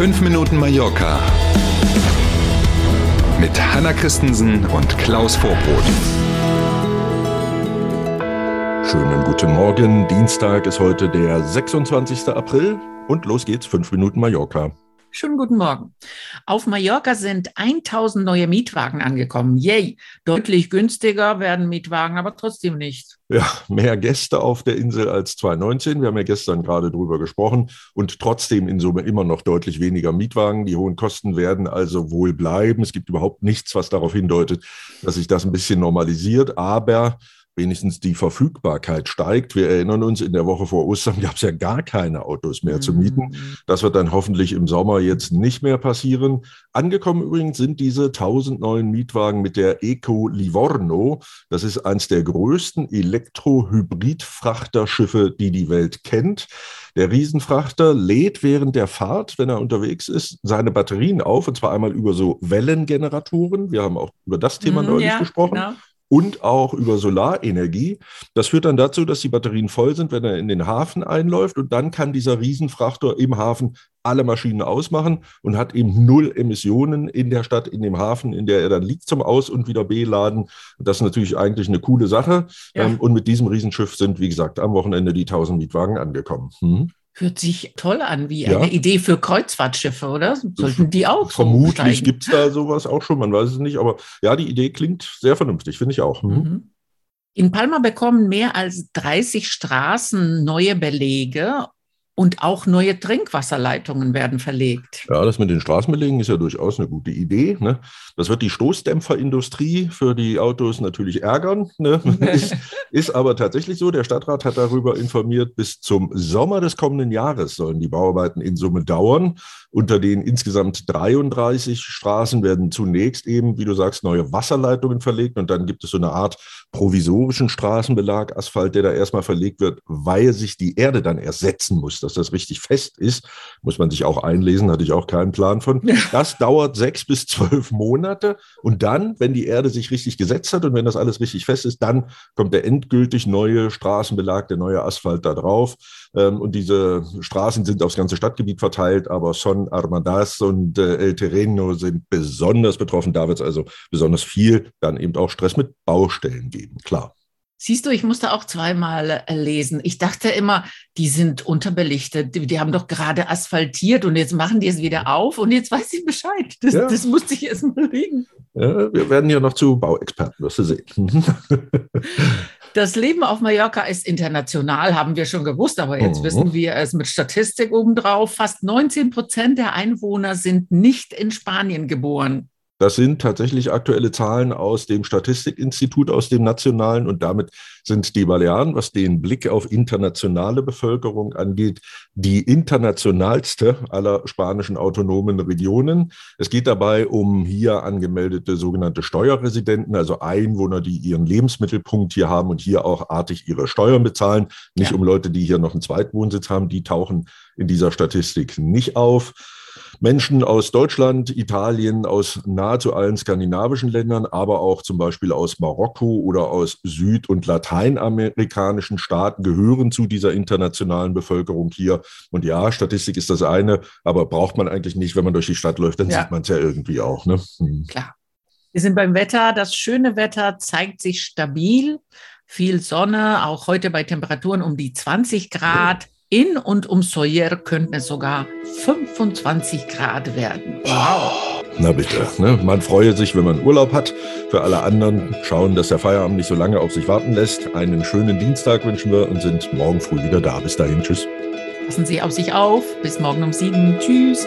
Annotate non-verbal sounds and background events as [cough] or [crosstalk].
5 Minuten Mallorca mit Hanna Christensen und Klaus Vorbrot. Schönen guten Morgen. Dienstag ist heute der 26. April und los geht's. 5 Minuten Mallorca. Schönen guten Morgen. Auf Mallorca sind 1000 neue Mietwagen angekommen. Yay! Deutlich günstiger werden Mietwagen, aber trotzdem nicht. Ja, mehr Gäste auf der Insel als 2019. Wir haben ja gestern gerade drüber gesprochen und trotzdem in Summe immer noch deutlich weniger Mietwagen. Die hohen Kosten werden also wohl bleiben. Es gibt überhaupt nichts, was darauf hindeutet, dass sich das ein bisschen normalisiert. Aber wenigstens die Verfügbarkeit steigt. Wir erinnern uns, in der Woche vor Ostern gab es ja gar keine Autos mehr mhm. zu mieten. Mhm. Das wird dann hoffentlich im Sommer jetzt nicht mehr passieren. Angekommen übrigens sind diese 1000 neuen Mietwagen mit der Eco Livorno. Das ist eines der größten Elektro-Hybrid-Frachterschiffe, die die Welt kennt. Der Riesenfrachter lädt während der Fahrt, wenn er unterwegs ist, seine Batterien auf, und zwar einmal über so Wellengeneratoren. Wir haben auch über das Thema mm, neulich ja, gesprochen. Genau und auch über Solarenergie. Das führt dann dazu, dass die Batterien voll sind, wenn er in den Hafen einläuft und dann kann dieser Riesenfrachter im Hafen alle Maschinen ausmachen und hat eben null Emissionen in der Stadt, in dem Hafen, in der er dann liegt zum Aus- und wieder beladen. Das ist natürlich eigentlich eine coole Sache. Ja. Ähm, und mit diesem Riesenschiff sind, wie gesagt, am Wochenende die 1000 Mietwagen angekommen. Hm? Hört sich toll an, wie ja. eine Idee für Kreuzfahrtschiffe, oder? Sollten die auch Vermutlich so gibt es da sowas auch schon, man weiß es nicht. Aber ja, die Idee klingt sehr vernünftig, finde ich auch. Hm? Mhm. In Palma bekommen mehr als 30 Straßen neue Belege und auch neue Trinkwasserleitungen werden verlegt. Ja, das mit den Straßenbelegen ist ja durchaus eine gute Idee. Ne? Das wird die Stoßdämpferindustrie für die Autos natürlich ärgern. Ne? [laughs] ist, ist aber tatsächlich so. Der Stadtrat hat darüber informiert, bis zum Sommer des kommenden Jahres sollen die Bauarbeiten in Summe dauern. Unter den insgesamt 33 Straßen werden zunächst eben, wie du sagst, neue Wasserleitungen verlegt und dann gibt es so eine Art provisorischen Straßenbelag, Asphalt, der da erstmal verlegt wird, weil sich die Erde dann ersetzen muss dass das richtig fest ist, muss man sich auch einlesen, hatte ich auch keinen Plan von. Das dauert sechs bis zwölf Monate und dann, wenn die Erde sich richtig gesetzt hat und wenn das alles richtig fest ist, dann kommt der endgültig neue Straßenbelag, der neue Asphalt da drauf. Ähm, und diese Straßen sind aufs ganze Stadtgebiet verteilt, aber Son Armadas und äh, El Terreno sind besonders betroffen. Da wird es also besonders viel dann eben auch Stress mit Baustellen geben, klar. Siehst du, ich musste auch zweimal äh, lesen. Ich dachte immer, die sind unterbelichtet. Die, die, haben doch gerade asphaltiert und jetzt machen die es wieder auf und jetzt weiß ich Bescheid. Das, ja. das musste ich erst mal legen. Ja, wir werden ja noch zu Bauexperten, wirst du sehen. [laughs] Das Leben auf Mallorca ist international, haben wir schon gewusst, aber jetzt mhm. wissen wir es mit Statistik obendrauf. Fast 19 Prozent der Einwohner sind nicht in Spanien geboren. Das sind tatsächlich aktuelle Zahlen aus dem Statistikinstitut, aus dem nationalen. Und damit sind die Balearen, was den Blick auf internationale Bevölkerung angeht, die internationalste aller spanischen autonomen Regionen. Es geht dabei um hier angemeldete sogenannte Steuerresidenten, also Einwohner, die ihren Lebensmittelpunkt hier haben und hier auch artig ihre Steuern bezahlen. Nicht ja. um Leute, die hier noch einen Zweitwohnsitz haben, die tauchen in dieser Statistik nicht auf. Menschen aus Deutschland, Italien, aus nahezu allen skandinavischen Ländern, aber auch zum Beispiel aus Marokko oder aus süd- und lateinamerikanischen Staaten gehören zu dieser internationalen Bevölkerung hier. Und ja, Statistik ist das eine, aber braucht man eigentlich nicht, wenn man durch die Stadt läuft, dann ja. sieht man es ja irgendwie auch. Ne? Hm. Klar. Wir sind beim Wetter. Das schöne Wetter zeigt sich stabil. Viel Sonne, auch heute bei Temperaturen um die 20 Grad. In und um Soyer könnten es sogar 25 Grad werden. Wow. Na bitte, ne? man freue sich, wenn man Urlaub hat. Für alle anderen schauen, dass der Feierabend nicht so lange auf sich warten lässt. Einen schönen Dienstag wünschen wir und sind morgen früh wieder da. Bis dahin, tschüss. Passen Sie auf sich auf. Bis morgen um sieben. Tschüss.